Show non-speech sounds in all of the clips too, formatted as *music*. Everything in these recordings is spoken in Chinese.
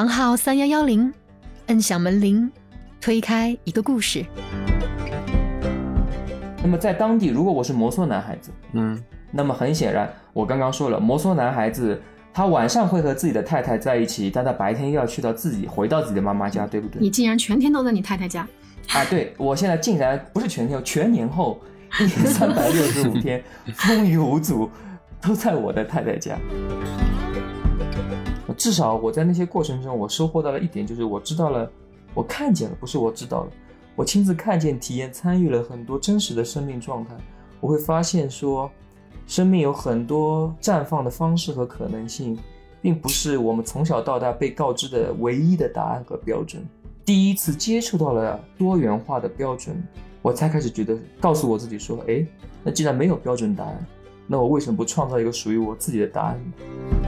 房号三幺幺零，摁响门铃，推开一个故事。那么在当地，如果我是摩梭男孩子，嗯，那么很显然，我刚刚说了，摩梭男孩子他晚上会和自己的太太在一起，但他白天又要去到自己回到自己的妈妈家，对不对？你竟然全天都在你太太家，*laughs* 啊，对我现在竟然不是全天，全年后一年三百六十五天，*laughs* 风雨无阻，都在我的太太家。至少我在那些过程中，我收获到了一点，就是我知道了，我看见了，不是我知道了，我亲自看见、体验、参与了很多真实的生命状态。我会发现说，生命有很多绽放的方式和可能性，并不是我们从小到大被告知的唯一的答案和标准。第一次接触到了多元化的标准，我才开始觉得，告诉我自己说，哎，那既然没有标准答案，那我为什么不创造一个属于我自己的答案呢？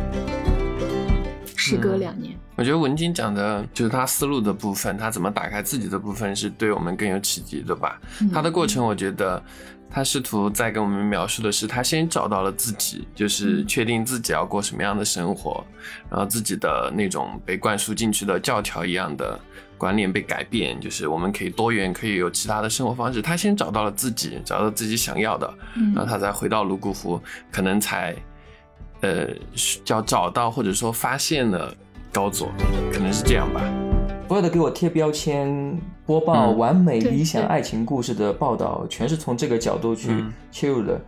时隔两年，我觉得文晶讲的就是他思路的部分，他怎么打开自己的部分，是对我们更有启迪的吧。他的过程，我觉得他试图在跟我们描述的是，他先找到了自己，就是确定自己要过什么样的生活，然后自己的那种被灌输进去的教条一样的观念被改变，就是我们可以多元，可以有其他的生活方式。他先找到了自己，找到自己想要的，然后他再回到泸沽湖，可能才。呃，叫找到或者说发现了高佐，可能是这样吧。所有的给我贴标签、播报完美理想爱情故事的报道，全是从这个角度去切入的。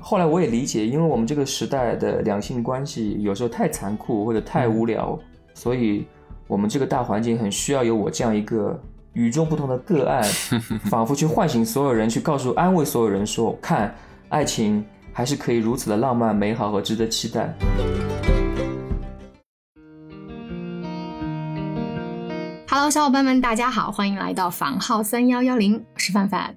后来我也理解，因为我们这个时代的两性关系有时候太残酷或者太无聊，所以我们这个大环境很需要有我这样一个与众不同的个案，*laughs* 仿佛去唤醒所有人，去告诉、安慰所有人说：看，爱情。还是可以如此的浪漫、美好和值得期待。Hello，小伙伴们，大家好，欢迎来到房号三幺幺零，我是范范。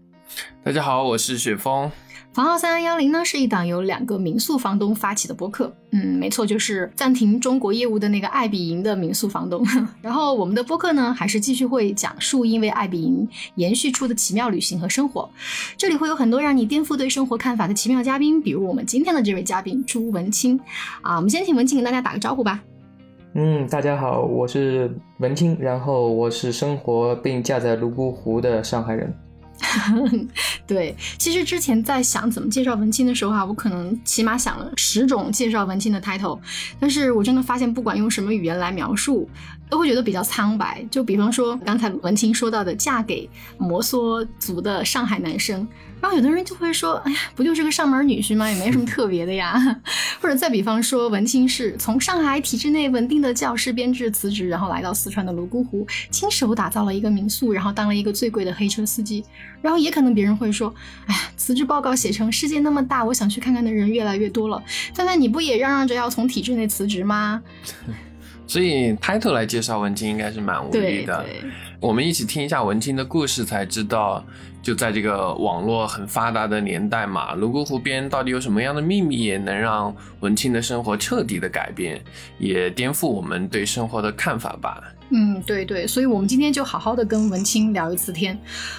大家好，我是雪峰。房号三幺幺零呢是一档由两个民宿房东发起的播客，嗯，没错，就是暂停中国业务的那个爱比营的民宿房东。*laughs* 然后我们的播客呢还是继续会讲述因为爱比营延续出的奇妙旅行和生活。这里会有很多让你颠覆对生活看法的奇妙嘉宾，比如我们今天的这位嘉宾朱文清。啊，我们先请文清跟大家打个招呼吧。嗯，大家好，我是文清，然后我是生活并嫁在泸沽湖的上海人。*laughs* 对，其实之前在想怎么介绍文青的时候啊，我可能起码想了十种介绍文青的 title，但是我真的发现不管用什么语言来描述，都会觉得比较苍白。就比方说刚才文青说到的嫁给摩梭族的上海男生。然后有的人就会说，哎呀，不就是个上门女婿吗？也没什么特别的呀。或者再比方说，文清是从上海体制内稳定的教师编制辞职，然后来到四川的泸沽湖，亲手打造了一个民宿，然后当了一个最贵的黑车司机。然后也可能别人会说，哎呀，辞职报告写成世界那么大，我想去看看的人越来越多了。范范，你不也嚷嚷着要从体制内辞职吗？所以 title 来介绍文青应该是蛮无力的。我们一起听一下文青的故事，才知道。就在这个网络很发达的年代嘛，泸沽湖边到底有什么样的秘密，也能让文青的生活彻底的改变，也颠覆我们对生活的看法吧？嗯，对对，所以我们今天就好好的跟文青聊一次天。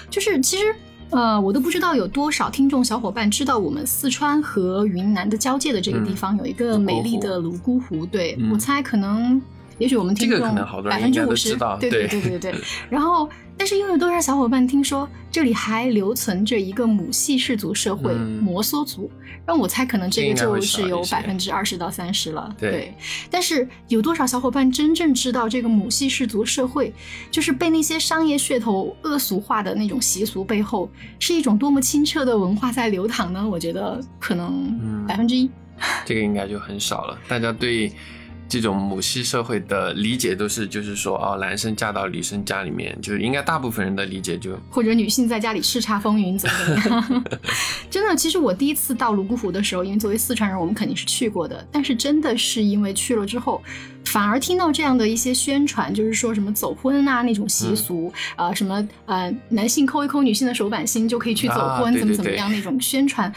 就是其实，呃，我都不知道有多少听众小伙伴知道，我们四川和云南的交界的这个地方有一个美丽的泸沽湖。对我猜，可能，也许我们听众百分之五十，对对对对对。*laughs* 然后。但是又有多少小伙伴听说这里还留存着一个母系氏族社会摩梭族？让我猜，可能这个就是有百分之二十到三十了。对，但是有多少小伙伴真正知道这个母系氏族社会，就是被那些商业噱头恶俗化的那种习俗背后，是一种多么清澈的文化在流淌呢？我觉得可能百分之一，这个应该就很少了。大家对。这种母系社会的理解都是，就是说，哦，男生嫁到女生家里面，就是应该大部分人的理解就，或者女性在家里叱咤风云怎么怎么样？*laughs* 真的，其实我第一次到泸沽湖的时候，因为作为四川人，我们肯定是去过的，但是真的是因为去了之后，反而听到这样的一些宣传，就是说什么走婚啊那种习俗，呃，什么呃男性抠一抠女性的手板心就可以去走婚，怎么怎么样那种宣传。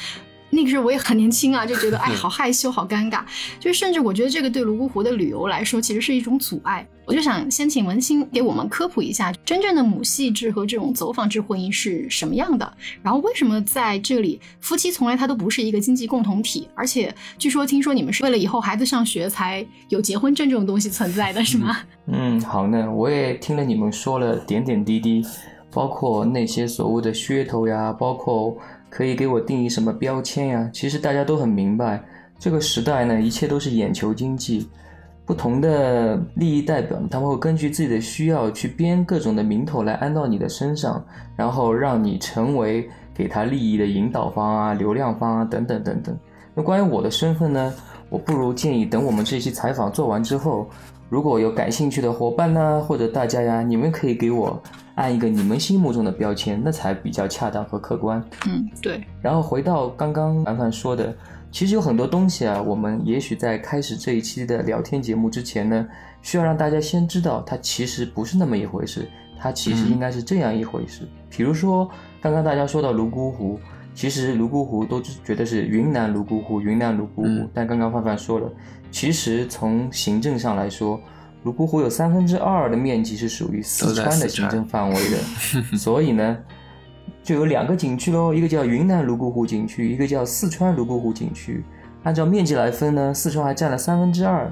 那个时候我也很年轻啊，就觉得 *laughs* 哎，好害羞，好尴尬。就是甚至我觉得这个对泸沽湖的旅游来说，其实是一种阻碍。我就想先请文心给我们科普一下，真正的母系制和这种走访制婚姻是什么样的？然后为什么在这里夫妻从来他都不是一个经济共同体？而且据说听说你们是为了以后孩子上学才有结婚证这种东西存在的，是吗？嗯，好呢，我也听了你们说了点点滴滴，包括那些所谓的噱头呀，包括可以给我定义什么标签呀。其实大家都很明白，这个时代呢，一切都是眼球经济。不同的利益代表，他们会根据自己的需要去编各种的名头来安到你的身上，然后让你成为给他利益的引导方啊、流量方啊等等等等。那关于我的身份呢，我不如建议等我们这期采访做完之后，如果有感兴趣的伙伴呢，或者大家呀，你们可以给我按一个你们心目中的标签，那才比较恰当和客观。嗯，对。然后回到刚刚凡凡说的。其实有很多东西啊，我们也许在开始这一期的聊天节目之前呢，需要让大家先知道，它其实不是那么一回事，它其实应该是这样一回事。比如说，刚刚大家说到泸沽湖，其实泸沽湖都觉得是云南泸沽湖，云南泸沽湖。但刚刚范范说了，其实从行政上来说，泸沽湖有三分之二的面积是属于四川的行政范围的，*laughs* 所以呢。就有两个景区喽，一个叫云南泸沽湖景区，一个叫四川泸沽湖景区。按照面积来分呢，四川还占了三分之二，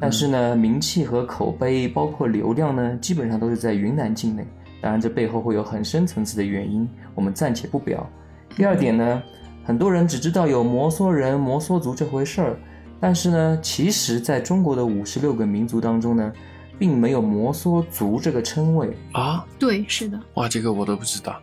但是呢，名气和口碑，包括流量呢，基本上都是在云南境内。当然，这背后会有很深层次的原因，我们暂且不表。第二点呢，很多人只知道有摩梭人、摩梭族这回事儿，但是呢，其实在中国的五十六个民族当中呢，并没有摩梭族这个称谓啊。对，是的。哇，这个我都不知道。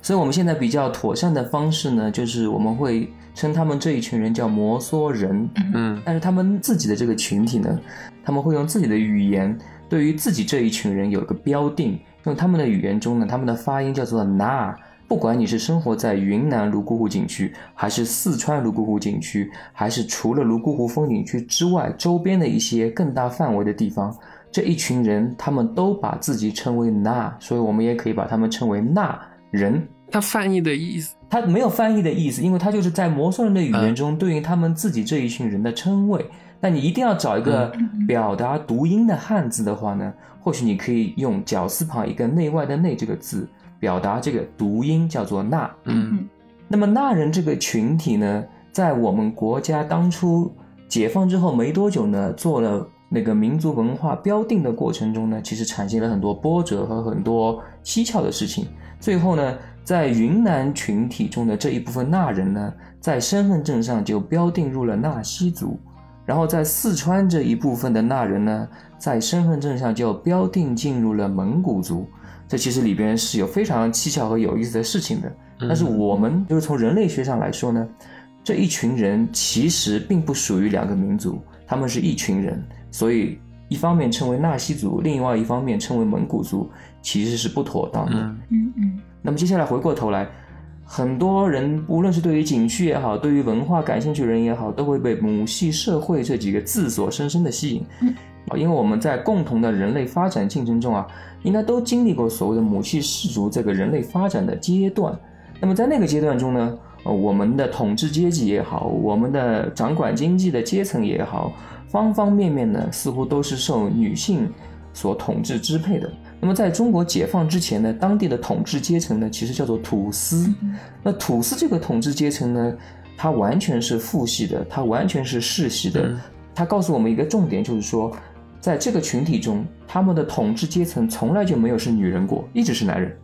所以，我们现在比较妥善的方式呢，就是我们会称他们这一群人叫摩梭人。嗯，但是他们自己的这个群体呢，他们会用自己的语言，对于自己这一群人有一个标定。用他们的语言中呢，他们的发音叫做 “na”。不管你是生活在云南泸沽湖景区，还是四川泸沽湖景区，还是除了泸沽湖风景区之外周边的一些更大范围的地方，这一群人他们都把自己称为 “na”，所以我们也可以把他们称为“那人”。他翻译的意思，他没有翻译的意思，因为他就是在摩梭人的语言中对应他们自己这一群人的称谓。那你一定要找一个表达读音的汉字的话呢，或许你可以用绞丝旁一个内外的内这个字表达这个读音，叫做那。嗯，那么那人这个群体呢，在我们国家当初解放之后没多久呢，做了那个民族文化标定的过程中呢，其实产生了很多波折和很多蹊跷的事情。最后呢。在云南群体中的这一部分纳人呢，在身份证上就标定入了纳西族，然后在四川这一部分的纳人呢，在身份证上就标定进入了蒙古族。这其实里边是有非常蹊跷和有意思的事情的。但是我们就是从人类学上来说呢，这一群人其实并不属于两个民族，他们是一群人，所以一方面称为纳西族，另外一方面称为蒙古族，其实是不妥当的。嗯嗯。那么接下来回过头来，很多人无论是对于景区也好，对于文化感兴趣的人也好，都会被母系社会这几个字所深深的吸引。啊，因为我们在共同的人类发展进程中啊，应该都经历过所谓的母系氏族这个人类发展的阶段。那么在那个阶段中呢，呃，我们的统治阶级也好，我们的掌管经济的阶层也好，方方面面呢，似乎都是受女性所统治支配的。那么在中国解放之前呢，当地的统治阶层呢，其实叫做土司。那土司这个统治阶层呢，它完全是父系的，它完全是世系的。它告诉我们一个重点，就是说，在这个群体中，他们的统治阶层从来就没有是女人过，一直是男人。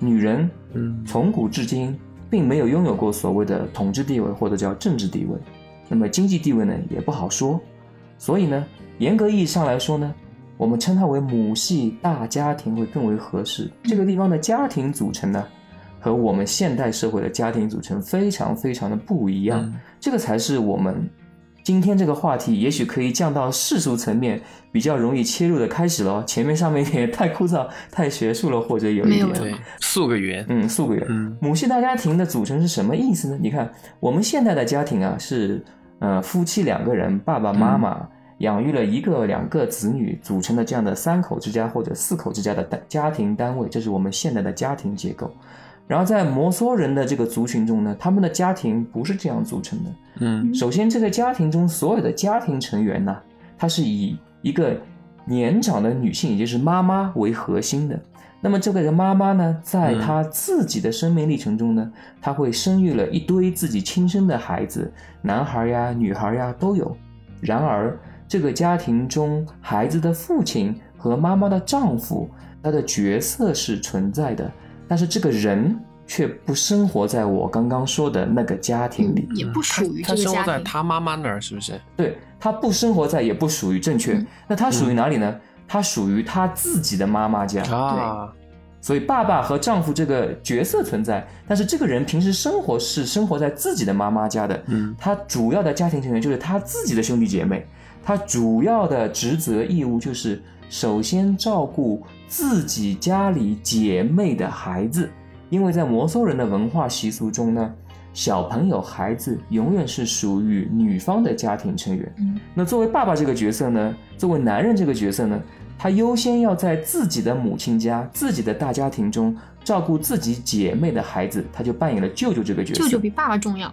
女人，嗯，从古至今并没有拥有过所谓的统治地位或者叫政治地位。那么经济地位呢，也不好说。所以呢，严格意义上来说呢。我们称它为母系大家庭会更为合适。这个地方的家庭组成呢，和我们现代社会的家庭组成非常非常的不一样。这个才是我们今天这个话题，也许可以降到世俗层面，比较容易切入的开始了。前面上面也太枯燥、太学术了，或者有一点对，素个圆，嗯，素个圆。母系大家庭的组成是什么意思呢？你看，我们现代的家庭啊，是呃夫妻两个人，爸爸妈妈。养育了一个、两个子女组成的这样的三口之家或者四口之家的单家庭单位，这是我们现代的家庭结构。然后在摩梭人的这个族群中呢，他们的家庭不是这样组成的。嗯首先，这个家庭中所有的家庭成员呢，它是以一个年长的女性，也就是妈妈为核心的。那么这个妈妈呢，在嗯她自己的生命历程中呢，她会生育了一堆自己亲生的孩子，男孩呀、女孩呀都有。然而，这个家庭中孩子的父亲和妈妈的丈夫，他的角色是存在的，但是这个人却不生活在我刚刚说的那个家庭里。也不属于他生活这个家庭。在他妈妈那儿，是不是？对他不生活在，也不属于正确。嗯那他属于哪里呢？他属于他自己的妈妈家。啊，所以爸爸和丈夫这个角色存在，但是这个人平时生活是生活在自己的妈妈家的。嗯他主要的家庭成员就是他自己的兄弟姐妹，他主要的职责义务就是首先照顾自己家里姐妹的孩子，因为在摩梭人的文化习俗中呢，小朋友孩子永远是属于女方的家庭成员。嗯那作为爸爸这个角色呢，作为男人这个角色呢，他优先要在自己的母亲家、自己的大家庭中照顾自己姐妹的孩子，他就扮演了舅舅这个角色。舅舅比爸爸重要。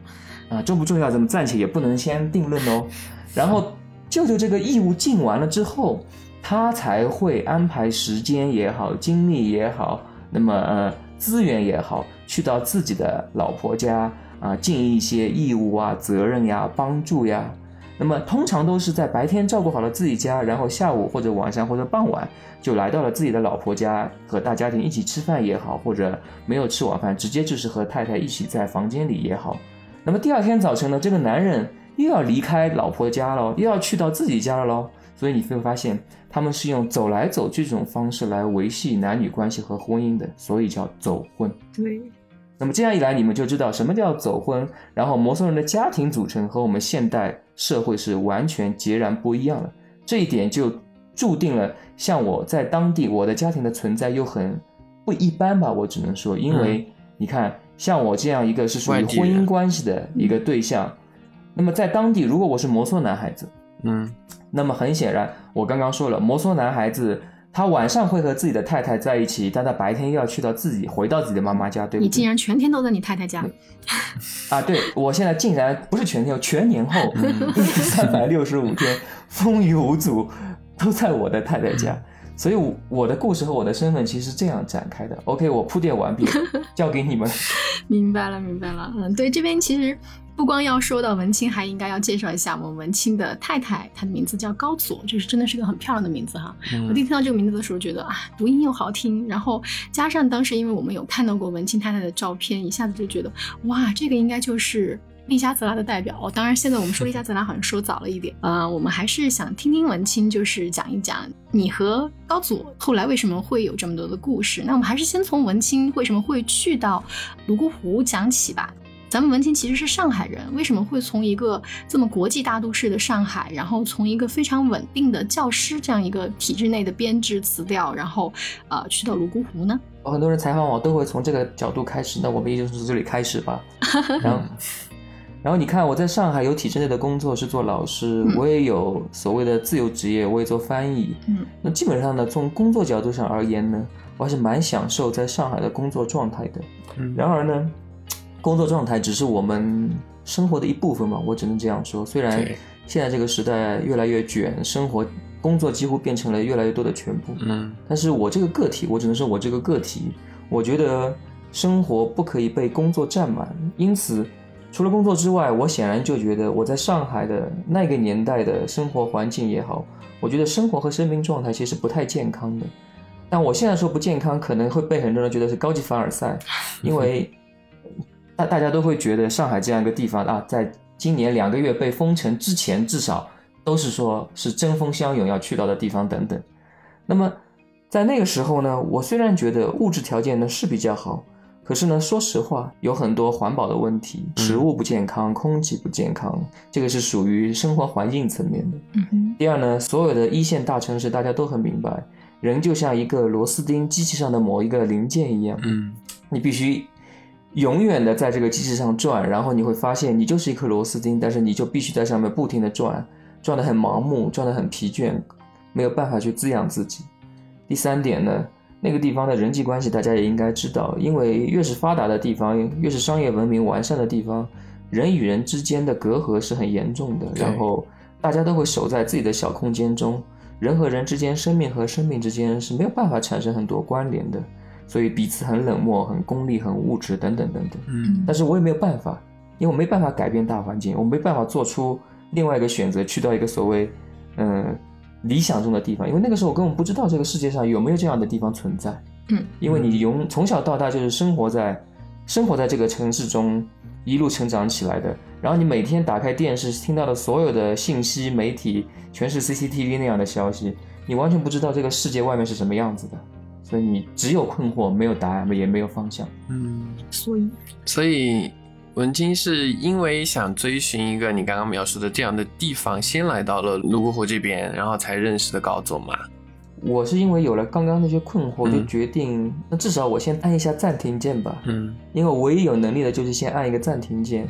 啊，重不重要，咱们暂且也不能先定论哦。然后舅舅这个义务尽完了之后，他才会安排时间也好，精力也好，那么呃资源也好，去到自己的老婆家啊，尽一些义务啊、责任呀、帮助呀。那么通常都是在白天照顾好了自己家，然后下午或者晚上或者傍晚就来到了自己的老婆家，和大家庭一起吃饭也好，或者没有吃晚饭，直接就是和太太一起在房间里也好。那么第二天早晨呢，这个男人又要离开老婆家了，又要去到自己家了喽。所以你会发现，他们是用走来走去这种方式来维系男女关系和婚姻的，所以叫走婚。对，那么这样一来，你们就知道什么叫走婚，然后摩梭人的家庭组成和我们现代社会是完全截然不一样的。这一点就注定了，像我在当地，我的家庭的存在又很不一般吧，我只能说，因为你看，像我这样一个是属于婚姻关系的一个对象，那么在当地，如果我是摩梭男孩子，嗯那么很显然，我刚刚说了，摩梭男孩子他晚上会和自己的太太在一起，但他白天又要去到自己回到自己的妈妈家，对不对？你竟然全天都在你太太家，啊，对我现在竟然不是全天，全年后嗯。*laughs* 三百六十五天风雨无阻都在我的太太家，*laughs* 所以我我的故事和我的身份其实是这样展开的。OK，我铺垫完毕，*laughs* 交给你们。明白了，明白了。嗯，对，这边其实不光要说到文清，还应该要介绍一下我们文清的太太，她的名字叫高佐，就是真的是个很漂亮的名字哈。我第一嗯听到这个名字的时候，觉得啊，读音又好听，然后加上当时因为我们有看到过文清太太的照片，一下子就觉得哇，这个应该就是。丽莎泽拉的代表，哦当然现在我们说丽莎泽拉好像说早了一点，呃，我们还是想听听文清，就是讲一讲你和高佐后来为什么会有这么多的故事。那我们还是先从文清为什么会去到泸沽湖讲起吧。咱们文清其实是上海人，为什么会从一个这么国际大都市的上海，然后从一个非常稳定的教师这样一个体制内的编制辞掉，然后呃去到泸沽湖呢？很多人采访我都会从这个角度开始，那我们也就从这里开始吧。*laughs* 然后，然后你看我在上海有体制内的工作是做老师，嗯我也有所谓的自由职业，我也做翻译。嗯那基本上呢，从工作角度上而言呢，我还是蛮享受在上海的工作状态的。嗯然而呢，工作状态只是我们生活的一部分嘛，我只能这样说。虽然现在这个时代越来越卷，生活工作几乎变成了越来越多的全部，嗯但是我这个个体，我只能说我这个个体，我觉得生活不可以被工作占满，因此。除了工作之外，我显然就觉得我在上海的那个年代的生活环境也好，我觉得生活和生命状态其实不太健康的。但我现在说不健康，可能会被很多人觉得是高级凡尔赛，*laughs* 因为大大家都会觉得上海这样一个地方啊，在今年两个月被封城之前，至少都是说是针锋相涌要去到的地方等等。那么在那个时候呢，我虽然觉得物质条件呢是比较好，可是呢，说实话，有很多环保的问题，食物不健康，空气不健康，这个是属于生活环境层面的。嗯哼，第二呢，所有的一线大城市，大家都很明白，人就像一个螺丝钉，机器上的某一个零件一样，嗯你必须永远的在这个机器上转，然后你会发现你就是一颗螺丝钉，但是你就必须在上面不停的转，转得很盲目，转得很疲倦，没有办法去滋养自己。第三点呢，那个地方的人际关系，大家也应该知道，因为越是发达的地方，越是商业文明完善的地方，人与人之间的隔阂是很严重的。然后大家都会守在自己的小空间中，人和人之间、生命和生命之间是没有办法产生很多关联的，所以彼此很冷漠、很功利、很物质等等等等。嗯但是我也没有办法，因为我没办法改变大环境，我没办法做出另外一个选择，去到一个所谓嗯、呃理想中的地方，因为那个时候我根本不知道这个世界上有没有这样的地方存在。嗯，因为你从从小到大就是生活在生活在这个城市中一路成长起来的，然后你每天打开电视听到的所有的信息媒体全是 CCTV 那样的消息，你完全不知道这个世界外面是什么样子的，所以你只有困惑，没有答案，也没有方向。嗯，所以。所以文晶是因为想追寻一个你刚刚描述的这样的地方，先来到了泸沽湖这边，然后才认识的高总嘛。我是因为有了刚刚那些困惑，嗯就决定，那至少我先按一下暂停键吧。嗯因为我唯一有能力的就是先按一个暂停键，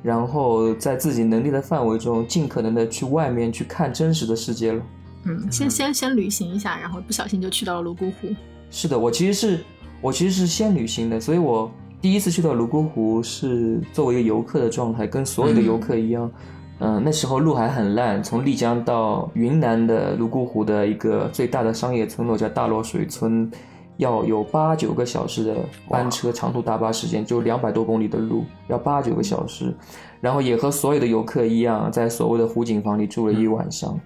然后在自己能力的范围中，尽可能的去外面去看真实的世界了。嗯，先先先旅行一下，然后不小心就去到了泸沽湖。是的，我其实是我其实是先旅行的，所以我第一次去到泸沽湖是作为一个游客的状态，跟所有的游客一样。嗯、那时候路还很烂，从丽江到云南的泸沽湖的一个最大的商业村落叫大洛水村，要有八九个小时的班车，长途大巴时间就两百多公里的路，要八九个小时。然后也和所有的游客一样，在所谓的湖景房里住了一晚上。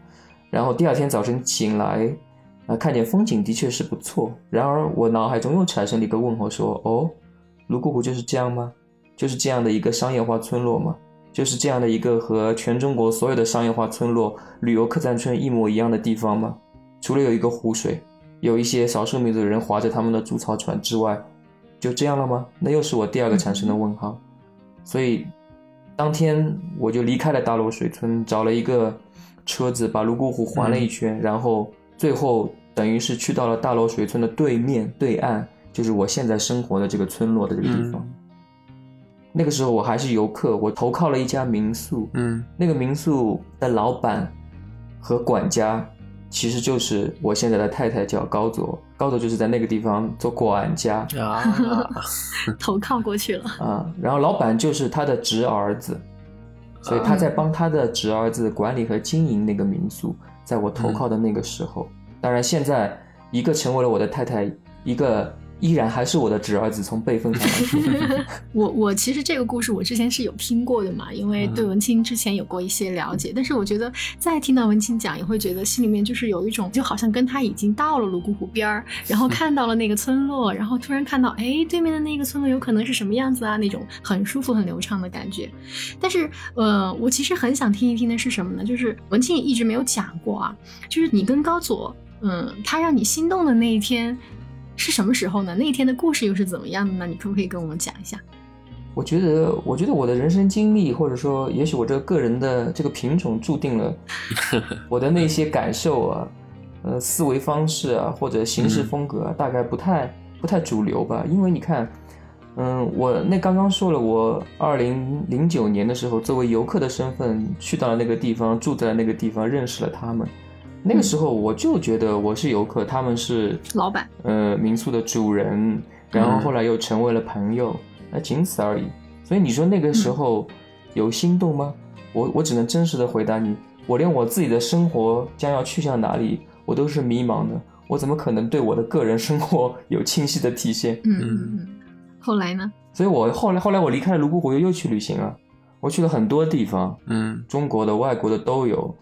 然后第二天早晨醒来，啊，看见风景的确是不错。然而我脑海中又产生了一个问号，说：哦，泸沽湖就是这样吗？就是这样的一个商业化村落吗？就是这样的一个和全中国所有的商业化村落、旅游客栈村一模一样的地方吗？除了有一个湖水，有一些少数民族的人划着他们的竹草船之外，就这样了吗？那又是我第二个产生的问号。所以，当天我就离开了大罗水村，找了一个车子把泸沽湖环了一圈，然后最后等于是去到了大罗水村的对面对岸，就是我现在生活的这个村落的这个地方。那个时候我还是游客，我投靠了一家民宿，嗯那个民宿的老板和管家其实就是我现在的太太，叫高佐。高佐就是在那个地方做管家啊，*laughs* 投靠过去了。啊，然后老板就是他的侄儿子，所以他在帮他的侄儿子管理和经营那个民宿。在我投靠的那个时候，当然现在一个成为了我的太太，一个依然还是我的侄儿子，从辈分上来说。*laughs* 我我其实这个故事我之前是有听过的嘛，因为对文清之前有过一些了解，但是我觉得再听到文清讲，也会觉得心里面就是有一种就好像跟他已经到了泸沽湖边儿，然后看到了那个村落，然后突然看到哎对面的那个村落有可能是什么样子啊，那种很舒服很流畅的感觉。但是呃，我其实很想听一听的是什么呢？就是文清也一直没有讲过啊，就是你跟高佐，嗯，他让你心动的那一天。是什么时候呢？那一天的故事又是怎么样的呢？你可不可以跟我们讲一下？我觉得，我觉得我的人生经历，或者说，也许我这个个人的这个品种，注定了 *laughs* 我的那些感受啊，呃，思维方式啊，或者行事风格啊，大概不太不太主流吧。因为你看，嗯，我那刚刚说了，我二零零九年的时候，作为游客的身份去到了那个地方，住在了那个地方，认识了他们。那个时候我就觉得我是游客，他们是老板，呃，民宿的主人，然后后来又成为了朋友，那仅此而已。所以你说那个时候有心动吗？我我只能真实的回答你，我连我自己的生活将要去向哪里，我都是迷茫的。我怎么可能对我的个人生活 *laughs* 有清晰的体现？嗯嗯嗯。后来呢？所以我后来后来我离开了泸沽湖，又又去旅行了。我去了很多地方，嗯中国的、外国的都有。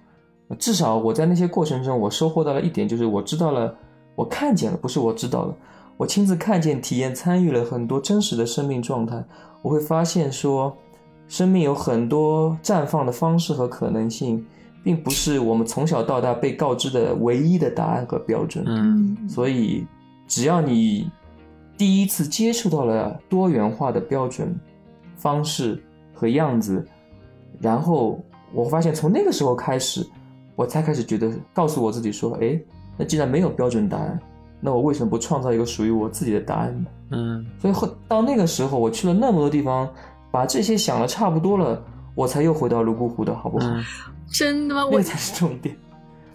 至少我在那些过程中，我收获到了一点，就是我知道了，我看见了，不是我知道了，我亲自看见、体验、参与了很多真实的生命状态。我会发现说，生命有很多绽放的方式和可能性，并不是我们从小到大被告知的唯一的答案和标准。嗯所以，只要你第一次接触到了多元化的标准方式和样子，然后我发现从那个时候开始，我才开始觉得告诉我自己说，哎，那既然没有标准答案，那我为什么不创造一个属于我自己的答案呢？嗯所以后到那个时候，我去了那么多地方，把这些想的差不多了，我才又回到泸沽湖的好不好？嗯 *laughs* 真的吗？我那才是重点。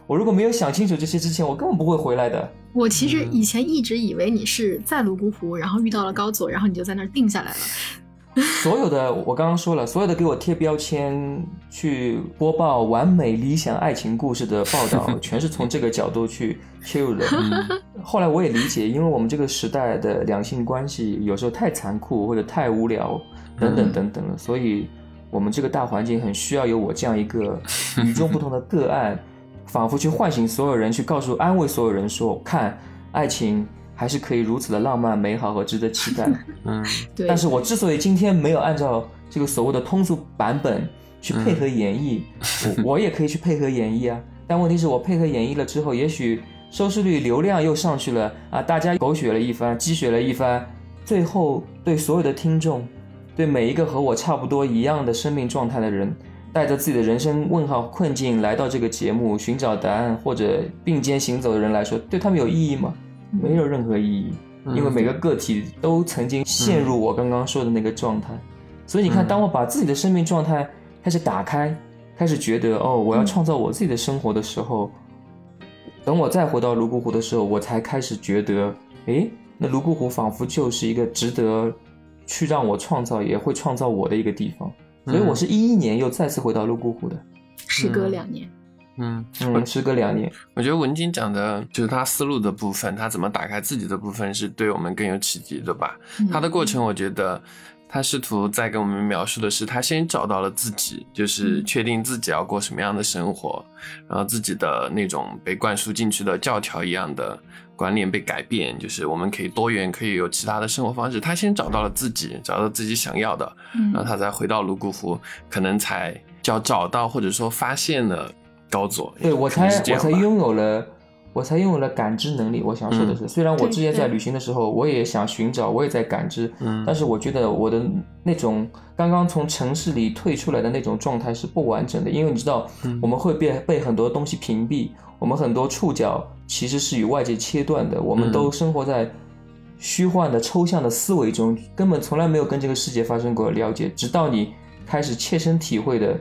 我如果没有想清楚这些之前，我根本不会回来的。我其实以前一直以为你是在泸沽湖，然后遇到了高佐，然后你就在那儿定下来了。*laughs* 所有的我刚刚说了，所有的给我贴标签、去播报完美理想爱情故事的报道，*laughs* 全是从这个角度去切入的。*laughs* 后来我也理解，因为我们这个时代的两性关系有时候太残酷或者太无聊，等等等等了，所以我们这个大环境很需要有我这样一个与众不同的个案，仿佛去唤醒所有人，去告诉、安慰所有人说：看，爱情。还是可以如此的浪漫、美好和值得期待。*laughs* 嗯，对。但是我之所以今天没有按照这个所谓的通俗版本去配合演绎，*laughs* 我我也可以去配合演绎啊。但问题是我配合演绎了之后，也许收视率、流量又上去了啊，大家狗血了一番，鸡血了一番，最后对所有的听众，对每一个和我差不多一样的生命状态的人，带着自己的人生问号困境来到这个节目寻找答案或者并肩行走的人来说，对他们有意义吗？没有任何意义，因为每个个体都曾经陷入我刚刚说的那个状态，所以你看，当我把自己的生命状态开始打开，开始觉得哦，我要创造我自己的生活的时候，等我再回到泸沽湖的时候，我才开始觉得，诶，那泸沽湖仿佛就是一个值得去让我创造，也会创造我的一个地方。所以我是一一年又再次回到泸沽湖的，时隔两年。嗯嗯，时隔两年，我觉得文晶讲的就是他思路的部分，他怎么打开自己的部分，是对我们更有启迪的吧？他的过程，我觉得他试图在跟我们描述的是，他先找到了自己，就是确定自己要过什么样的生活，然后自己的那种被灌输进去的教条一样的观念被改变，就是我们可以多元，可以有其他的生活方式。他先找到了自己，找到自己想要的，然后他再回到泸沽湖，可能才叫找到或者说发现了。高左，对我才我才拥有了，我才拥有了感知能力。我想说的是，虽然我之前在旅行的时候，我也想寻找，我也在感知，但是我觉得我的那种刚刚从城市里退出来的那种状态是不完整的，因为你知道，我们会被被很多东西屏蔽，我们很多触角其实是与外界切断的，我们都生活在虚幻的抽象的思维中，根本从来没有跟这个世界发生过了解，直到你开始切身体会的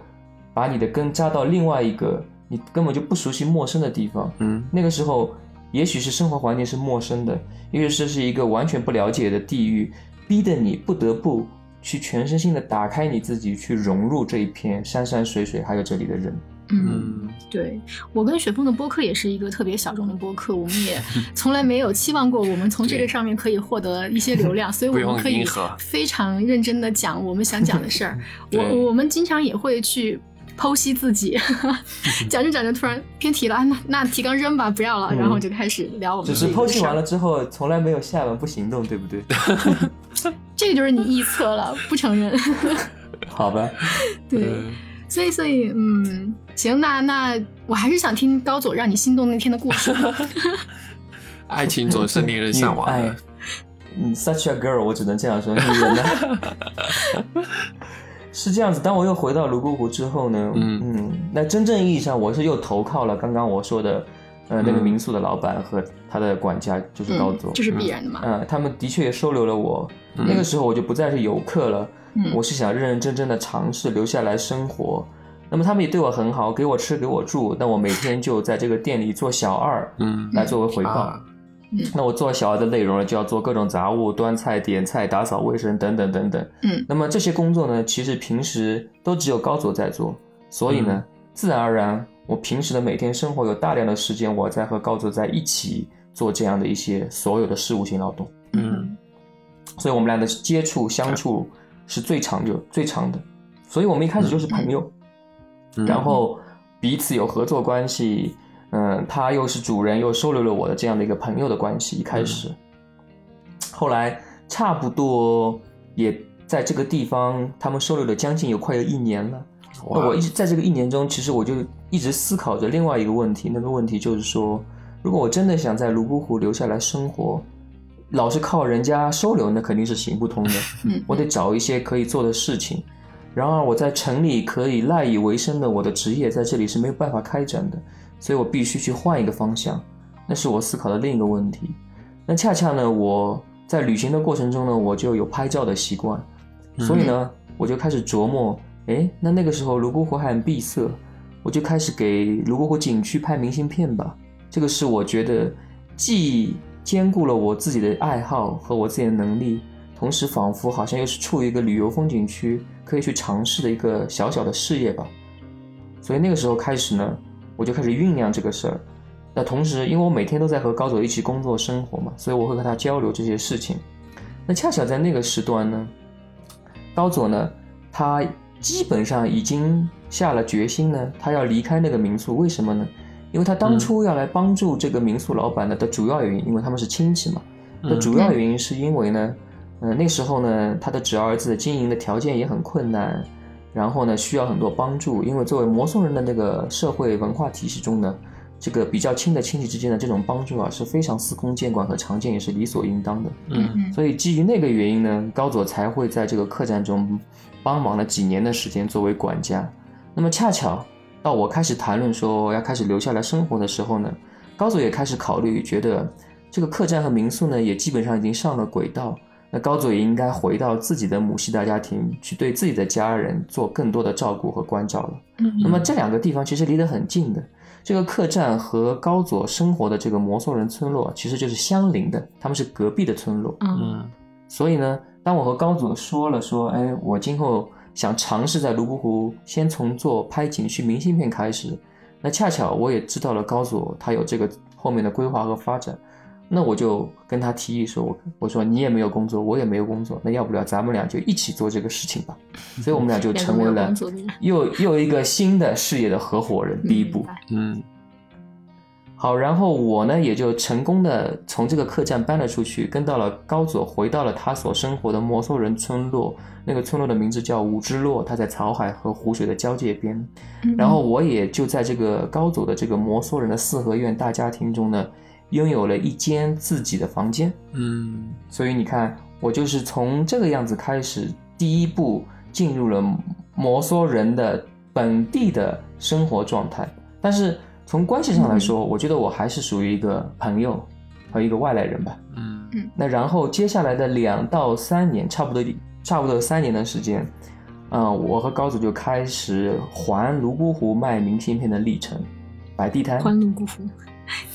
把你的根扎到另外一个。你根本就不熟悉陌生的地方，嗯，那个时候，也许是生活环境是陌生的，也许这是一个完全不了解的地域，逼得你不得不去全身心的打开你自己，去融入这一片山山水水，还有这里的人。嗯，对我跟雪峰的播客也是一个特别小众的播客，我们也 *laughs* 从来没有期望过我们从这个上面可以获得一些流量，*laughs* 所以我们可以非常认真的讲我们想讲的事儿。*laughs* 我我们经常也会去。剖析自己，*laughs* 讲着讲着突然偏题了，那那提纲扔吧，不要了，然后就开始聊我们。只是剖析完了之后，从来没有下文不行动，对不对？*laughs* 这个就是你臆测了，不承认。*laughs* 好吧。对，所以所以嗯，行，那那我还是想听高佐让你心动那天的故事。爱情总是令人向往的。嗯，such a girl，我只能这样说，女人呢？是这样子，当我又回到泸沽湖之后呢，嗯。嗯，那真正意义上我是又投靠了刚刚我说的，呃，那个民宿的老板和他的管家，就是高总，这是必然的嘛，嗯，他们的确也收留了我，那个时候我就不再是游客了，我是想认认真真的尝试留下来生活，那么他们也对我很好，给我吃给我住，那我每天就在这个店里做小二，嗯，来作为回报。那我做小孩的内容呢，就要做各种杂物、端菜、点菜、打扫卫生等等等等。嗯，那么这些工作呢，其实平时都只有高佐在做，所以呢，自然而然，我平时的每天生活有大量的时间，我在和高佐在一起做这样的一些所有的事务性劳动。嗯，所以我们俩的接触相处是最长久、最长的，所以我们一开始就是朋友，然后彼此有合作关系。嗯，他又是主人，又收留了我的这样的一个朋友的关系。一开始，后来差不多也在这个地方，他们收留了将近有快有一年了。那我一直在这个一年中，其实我就一直思考着另外一个问题。那个问题就是说，如果我真的想在泸沽湖留下来生活，老是靠人家收留，那肯定是行不通的。嗯，*laughs* 我得找一些可以做的事情。然而我在城里可以赖以为生的我的职业，在这里是没有办法开展的。所以我必须去换一个方向，那是我思考的另一个问题。那恰恰呢，我在旅行的过程中呢，我就有拍照的习惯，所以呢，我就开始琢磨，哎，那那个时候泸沽湖还很闭塞，我就开始给泸沽湖景区拍明信片吧。这个是我觉得既兼顾了我自己的爱好和我自己的能力，同时仿佛好像又是处于一个旅游风景区可以去尝试的一个小小的事业吧。所以那个时候开始呢，我就开始酝酿这个事儿。那同时，因为我每天都在和高佐一起工作生活嘛，所以我会和他交流这些事情。那恰巧在那个时段呢，高佐呢，他基本上已经下了决心呢，他要离开那个民宿。为什么呢？因为他当初要来帮助这个民宿老板呢的主要原因，因为他们是亲戚嘛。那主要原因是因为呢，呃，那时候呢，他的侄儿子经营的条件也很困难。然后呢，需要很多帮助，因为作为摩梭人的那个社会文化体系中呢，这个比较亲的亲戚之间的这种帮助啊，是非常司空见惯和常见，也是理所应当的。嗯所以基于那个原因呢，高佐才会在这个客栈中帮忙了几年的时间作为管家。那么恰巧到我开始谈论说要开始留下来生活的时候呢，高佐也开始考虑，觉得这个客栈和民宿呢也基本上已经上了轨道。那高祖也应该回到自己的母系大家庭，去对自己的家人做更多的照顾和关照了。嗯那么这两个地方其实离得很近的，这个客栈和高佐生活的这个摩梭人村落其实就是相邻的，他们是隔壁的村落。嗯嗯所以呢，当我和高佐说了说，哎，我今后想尝试在泸沽湖先从做拍景区明信片开始，那恰巧我也知道了高佐他有这个后面的规划和发展。那我就跟他提议说，我我说你也没有工作，我也没有工作，那要不了咱们俩就一起做这个事情吧。*laughs* 所以我们俩就成为了又又一个新的事业的合伙人。第一步嗯好，然后我呢也就成功的从这个客栈搬了出去，跟到了高佐，回到了他所生活的摩梭人村落。那个村落的名字叫五之落，它在草海和湖水的交界边。嗯然后我也就在这个高佐的这个摩梭人的四合院大家庭中呢，拥有了一间自己的房间。嗯所以你看，我就是从这个样子开始，第一步进入了摩梭人的本地的生活状态。但是从关系上来说，我觉得我还是属于一个朋友和一个外来人吧。嗯嗯那然后接下来的两到三年，差不多差不多三年的时间，嗯、我和高祖就开始环泸沽湖卖明信片的历程，摆地摊。欢乐辜负，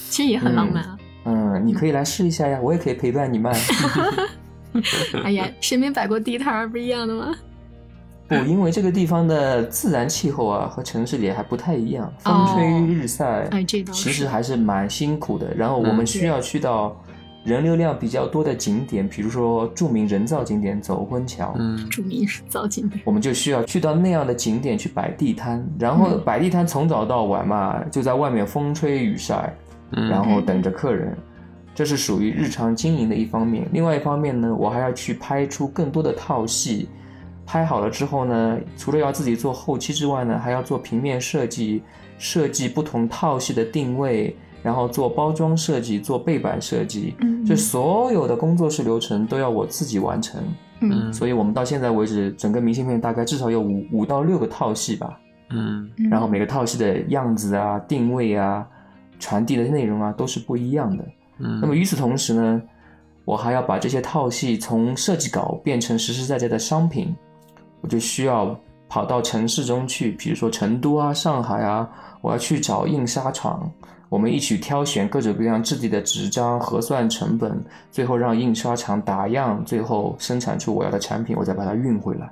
其实也很浪漫啊。嗯，你可以来试一下呀，我也可以陪伴你卖。*laughs* 哎呀，谁没摆过地摊儿不一样的吗？不，因为这个地方的自然气候啊和城市里还不太一样，风吹日晒，哎，这倒。其实还是蛮辛苦的。然后我们嗯需要去到人流量比较多的景点，比如说著名人造景点走婚桥，嗯著名人造景点。我们就需要去到那样的景点去摆地摊。然后嗯摆地摊从早到晚嘛，就在外面风吹雨晒，嗯，然后等着客人。这是属于日常经营的一方面。另外一方面呢，我还要去拍出更多的套戏。拍好了之后呢，除了要自己做后期之外呢，还要做平面设计，设计不同套系的定位，然后做包装设计，做背板设计。嗯就所有的工作室流程都要我自己完成。嗯所以我们到现在为止，整个明信片大概至少有五五到六个套系吧。嗯嗯然后每个套系的样子啊、定位啊、传递的内容啊都是不一样的。嗯，那么与此同时呢，我还要把这些套系从设计稿变成实实在在的商品，我就需要跑到城市中去，比如说成都啊、上海啊，我要去找印刷厂，我们一起挑选各种各样质地的纸张，核算成本，最后让印刷厂打样，最后生产出我要的产品，我再把它运回来。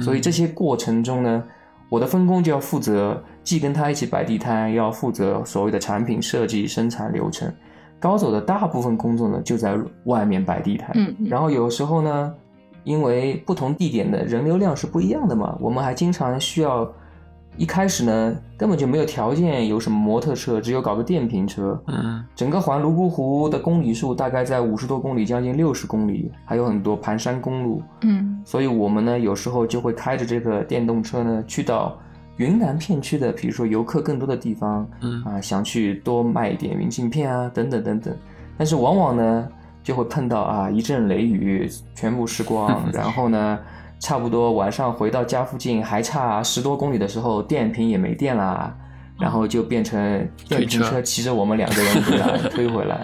所以这些过程中呢，我的分工就要负责，既跟他一起摆地摊，要负责所谓的产品设计、生产流程。高走的大部分工作呢，就在外面摆地摊。嗯嗯然后有时候呢，因为不同地点的人流量是不一样的嘛，我们还经常需要。一开始呢，根本就没有条件有什么摩托车，只有搞个电瓶车。嗯整个环泸沽湖的公里数大概在五十多公里，将近六十公里，还有很多盘山公路。嗯所以我们呢，有时候就会开着这个电动车呢，去到云南片区的，比如说游客更多的地方嗯啊，想去多卖一点明信片啊，等等等等。但是往往呢，就会碰到啊一阵雷雨，全部湿光，*laughs* 然后呢，差不多晚上回到家附近还差十多公里的时候，电瓶也没电啦，然后就变成电瓶车车骑着我们两个人回来推回来。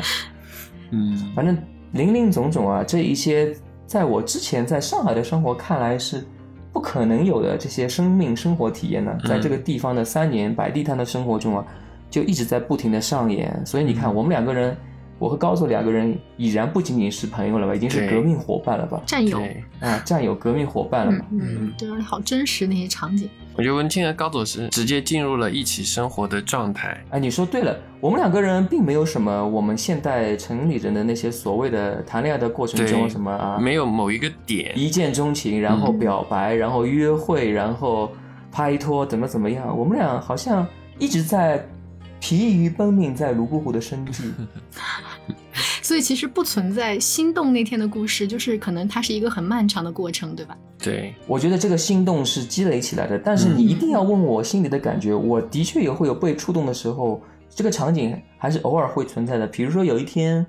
嗯。反正林林总总啊，这一些在我之前在上海的生活看来是不不可能有的这些生命生活体验呢，嗯。在这个地方的三年摆地摊的生活中啊，就一直在不停的上演。所以你看，我们两个人，我和高佐两个人已然不仅仅是朋友了吧，已经是革命伙伴了吧？战友，啊，战友、革命伙伴了嘛。嗯嗯，对，好真实那些场景。我觉得文清和高佐是直接进入了一起生活的状态。哎，你说对了，我们两个人并没有什么我们现代城里人的那些所谓的谈恋爱的过程中什么啊，没有某一个点，一见钟情，然后表白，然后约会，然后拍拖，怎么怎么样？我们俩好像一直在疲于奔命在泸沽湖的生计。*laughs* 所以其实不存在心动那天的故事，就是可能它是一个很漫长的过程，对吧？对，我觉得这个心动是积累起来的，但是你一定要问我心里的感觉，我的确也会有被触动的时候，这个场景还是偶尔会存在的。比如说有一天，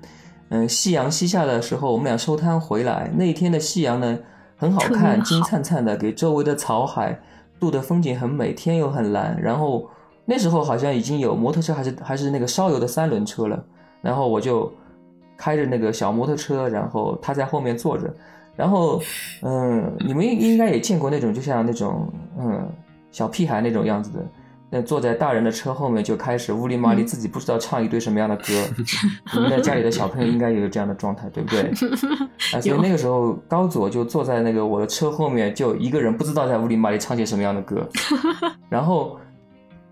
嗯，夕阳西下的时候，我们俩收摊回来，那一天的夕阳呢很好看，好金灿灿的，给周围的草海镀的风景很美，天又很蓝。然后那时候好像已经有摩托车，还是还是那个烧油的三轮车了，然后我就开着那个小摩托车，然后他在后面坐着。然后，嗯，你们应该也见过那种，就像那种，嗯，小屁孩那种样子的，那坐在大人的车后面就开始乌里麻里，嗯自己不知道唱一堆什么样的歌。*laughs* 你们的家里的小朋友应该也有这样的状态，对不对？*laughs* 啊，所以那个时候高佐就坐在那个我的车后面，就一个人不知道在乌里麻里唱些什么样的歌，*laughs* 然后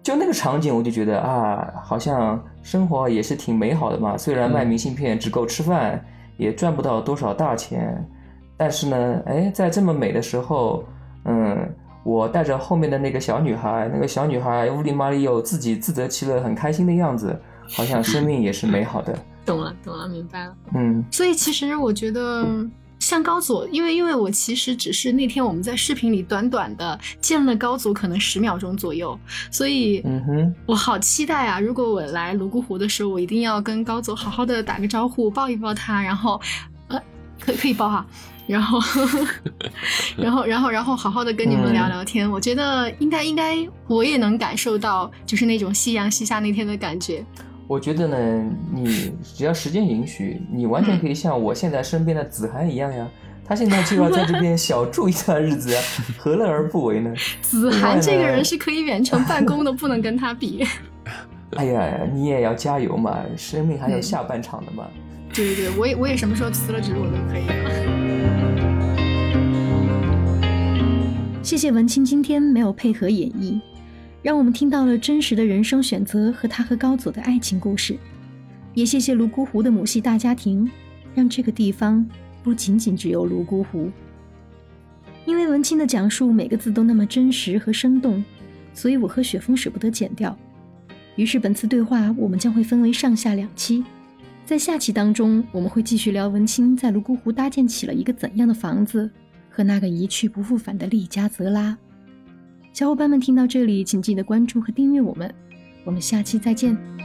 就那个场景，我就觉得啊，好像生活也是挺美好的嘛。虽然卖明信片只够吃饭，也赚不到多少大钱，但是呢，哎，在这么美的时候，嗯，我带着后面的那个小女孩，那个小女孩乌里麻里有自己自得其乐、很开心的样子，好像生命也是美好的。*laughs* 懂了，懂了，明白了。嗯所以其实我觉得，像高佐，因为因为我其实只是那天我们在视频里短短的见了高佐，可能十秒钟左右，所以嗯哼，我好期待啊！如果我来泸沽湖的时候，我一定要跟高佐好好的打个招呼，抱一抱他，然后，呃，可可以抱哈，然后，*laughs* 然后，然后，然后好好的跟你们聊聊天。我觉得应该应该我也能感受到，就是那种夕阳西下那天的感觉。我觉得呢，你只要时间允许，你完全可以像我现在身边的子涵一样呀。他现在就要在这边小住一段日子呀，*laughs* 何乐而不为呢？子涵这个人是可以远程办公的，不能跟他比。*laughs* 哎呀，你也要加油嘛，生命还有下半场的嘛。对对对，我也我也什么时候辞了职我都可以了。*laughs* 谢谢文清今天没有配合演绎，让我们听到了真实的人生选择和他和高佐的爱情故事。也谢谢泸沽湖的母系大家庭，让这个地方不仅仅只有泸沽湖。因为文清的讲述每个字都那么真实和生动，所以我和雪峰舍不得剪掉。于是本次对话我们将会分为上下两期，在下期当中我们会继续聊文清在泸沽湖搭建起了一个怎样的房子，和那个一去不复返的丽加泽拉。小伙伴们听到这里，请记得关注和订阅我们，我们下期再见。